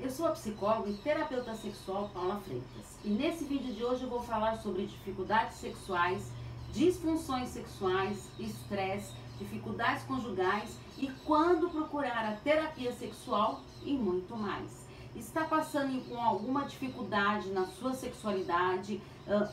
Eu sou a psicóloga e terapeuta sexual Paula Freitas. E nesse vídeo de hoje eu vou falar sobre dificuldades sexuais, disfunções sexuais, estresse, dificuldades conjugais e quando procurar a terapia sexual e muito mais. Está passando com alguma dificuldade na sua sexualidade,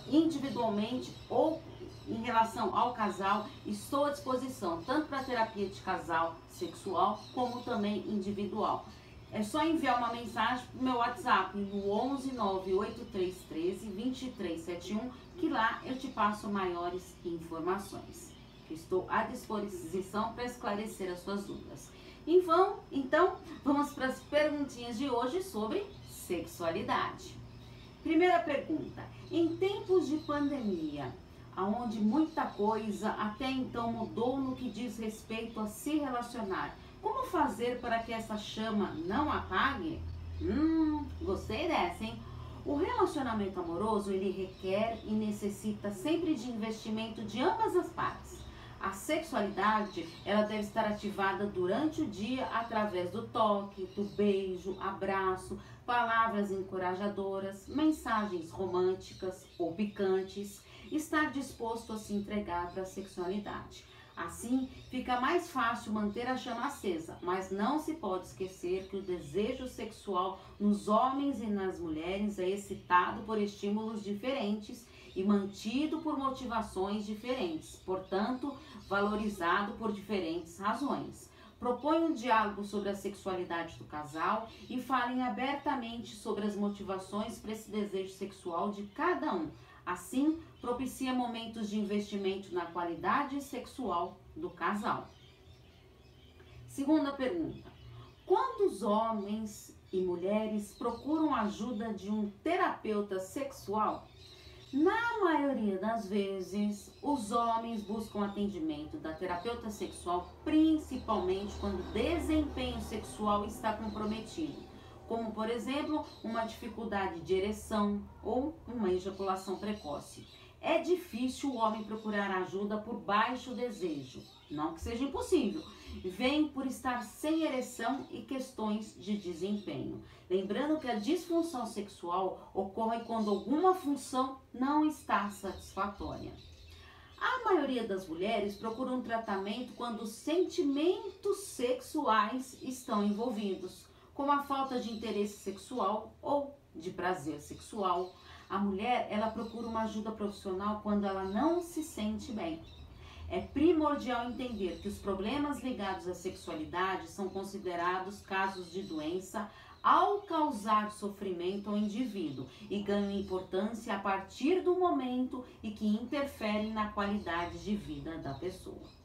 individualmente ou em relação ao casal, estou à disposição tanto para terapia de casal sexual como também individual. É só enviar uma mensagem pro meu WhatsApp no 11 98313 2371 que lá eu te passo maiores informações. Estou à disposição para esclarecer as suas dúvidas. Então, então, vamos para as perguntinhas de hoje sobre sexualidade. Primeira pergunta: em tempos de pandemia, aonde muita coisa até então mudou no que diz respeito a se relacionar, como fazer para que essa chama não apague? Hum, gostei dessa, hein? O relacionamento amoroso, ele requer e necessita sempre de investimento de ambas as partes. A sexualidade, ela deve estar ativada durante o dia através do toque, do beijo, abraço, palavras encorajadoras, mensagens românticas ou picantes, estar disposto a se entregar para a sexualidade. Assim, fica mais fácil manter a chama acesa, mas não se pode esquecer que o desejo sexual nos homens e nas mulheres é excitado por estímulos diferentes e mantido por motivações diferentes, portanto, valorizado por diferentes razões. Proponha um diálogo sobre a sexualidade do casal e falem abertamente sobre as motivações para esse desejo sexual de cada um Assim, propicia momentos de investimento na qualidade sexual do casal. Segunda pergunta: quantos homens e mulheres procuram ajuda de um terapeuta sexual? Na maioria das vezes, os homens buscam atendimento da terapeuta sexual, principalmente quando o desempenho sexual está comprometido como por exemplo uma dificuldade de ereção ou uma ejaculação precoce. É difícil o homem procurar ajuda por baixo desejo, não que seja impossível. Vem por estar sem ereção e questões de desempenho. Lembrando que a disfunção sexual ocorre quando alguma função não está satisfatória. A maioria das mulheres procura um tratamento quando os sentimentos sexuais estão envolvidos como a falta de interesse sexual ou de prazer sexual. A mulher, ela procura uma ajuda profissional quando ela não se sente bem. É primordial entender que os problemas ligados à sexualidade são considerados casos de doença ao causar sofrimento ao indivíduo e ganham importância a partir do momento e que interferem na qualidade de vida da pessoa.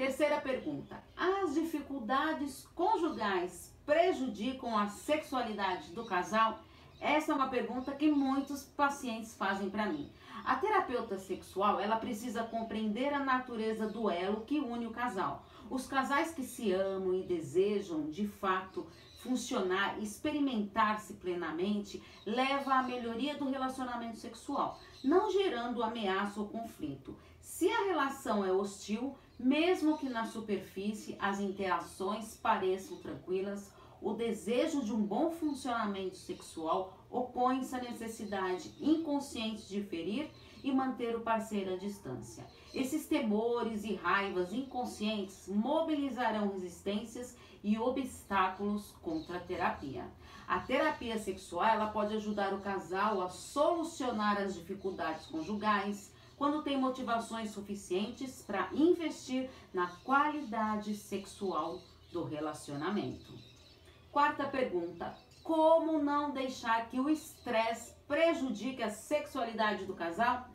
Terceira pergunta: as dificuldades conjugais prejudicam a sexualidade do casal? Essa é uma pergunta que muitos pacientes fazem para mim. A terapeuta sexual, ela precisa compreender a natureza do elo que une o casal. Os casais que se amam e desejam, de fato, funcionar, experimentar-se plenamente, leva à melhoria do relacionamento sexual, não gerando ameaça ou conflito. Se a relação é hostil, mesmo que na superfície as interações pareçam tranquilas, o desejo de um bom funcionamento sexual opõe-se à necessidade inconsciente de ferir e manter o parceiro à distância. Esses temores e raivas inconscientes mobilizarão resistências e obstáculos contra a terapia. A terapia sexual ela pode ajudar o casal a solucionar as dificuldades conjugais, quando tem motivações suficientes para investir na qualidade sexual do relacionamento. Quarta pergunta: como não deixar que o estresse prejudique a sexualidade do casal?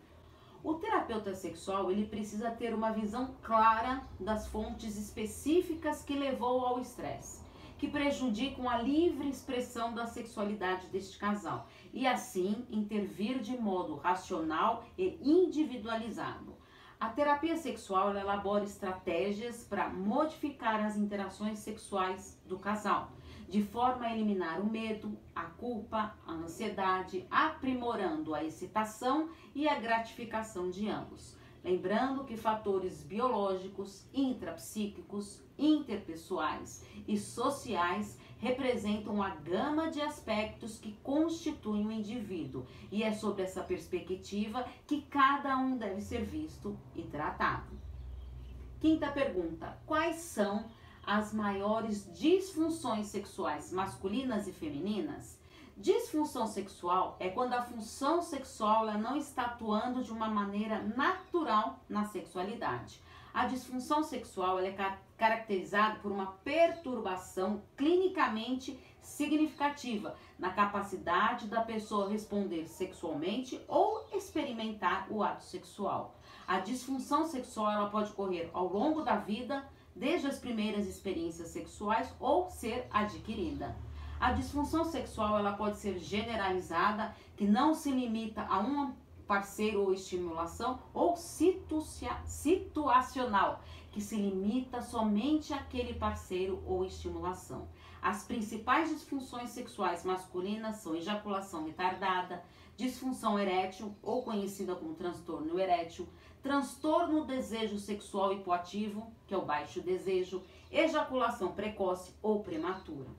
O terapeuta sexual ele precisa ter uma visão clara das fontes específicas que levou ao estresse que prejudicam a livre expressão da sexualidade deste casal e assim intervir de modo racional e individualizado. A terapia sexual elabora estratégias para modificar as interações sexuais do casal, de forma a eliminar o medo, a culpa, a ansiedade, aprimorando a excitação e a gratificação de ambos. Lembrando que fatores biológicos, intrapsíquicos, interpessoais e sociais representam a gama de aspectos que constituem o indivíduo, e é sobre essa perspectiva que cada um deve ser visto e tratado. Quinta pergunta: quais são as maiores disfunções sexuais masculinas e femininas? Disfunção sexual é quando a função sexual não está atuando de uma maneira natural na sexualidade. A disfunção sexual é caracterizada por uma perturbação clinicamente significativa na capacidade da pessoa responder sexualmente ou experimentar o ato sexual. A disfunção sexual ela pode ocorrer ao longo da vida, desde as primeiras experiências sexuais ou ser adquirida. A disfunção sexual ela pode ser generalizada, que não se limita a um parceiro ou estimulação, ou situacional, que se limita somente àquele parceiro ou estimulação. As principais disfunções sexuais masculinas são ejaculação retardada, disfunção erétil, ou conhecida como transtorno erétil, transtorno desejo sexual hipoativo, que é o baixo desejo, ejaculação precoce ou prematura.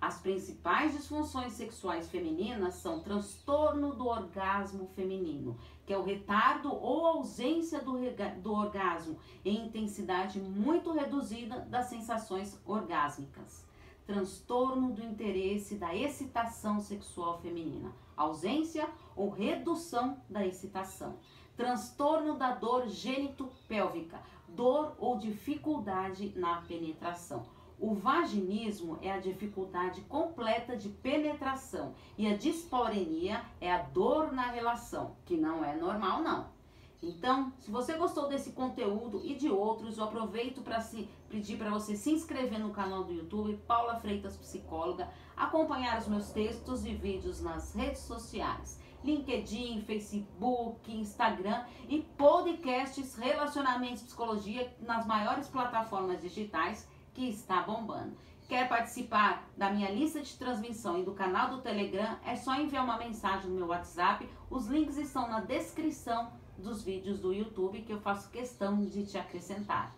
As principais disfunções sexuais femininas são transtorno do orgasmo feminino, que é o retardo ou ausência do, do orgasmo em intensidade muito reduzida das sensações orgásmicas. Transtorno do interesse da excitação sexual feminina, ausência ou redução da excitação. Transtorno da dor gênito-pélvica, dor ou dificuldade na penetração o vaginismo é a dificuldade completa de penetração e a dispareunia é a dor na relação, que não é normal não. Então, se você gostou desse conteúdo e de outros, eu aproveito para pedir para você se inscrever no canal do YouTube Paula Freitas Psicóloga, acompanhar os meus textos e vídeos nas redes sociais. LinkedIn, Facebook, Instagram e podcasts Relacionamentos Psicologia nas maiores plataformas digitais que está bombando. Quer participar da minha lista de transmissão e do canal do Telegram? É só enviar uma mensagem no meu WhatsApp. Os links estão na descrição dos vídeos do YouTube que eu faço questão de te acrescentar.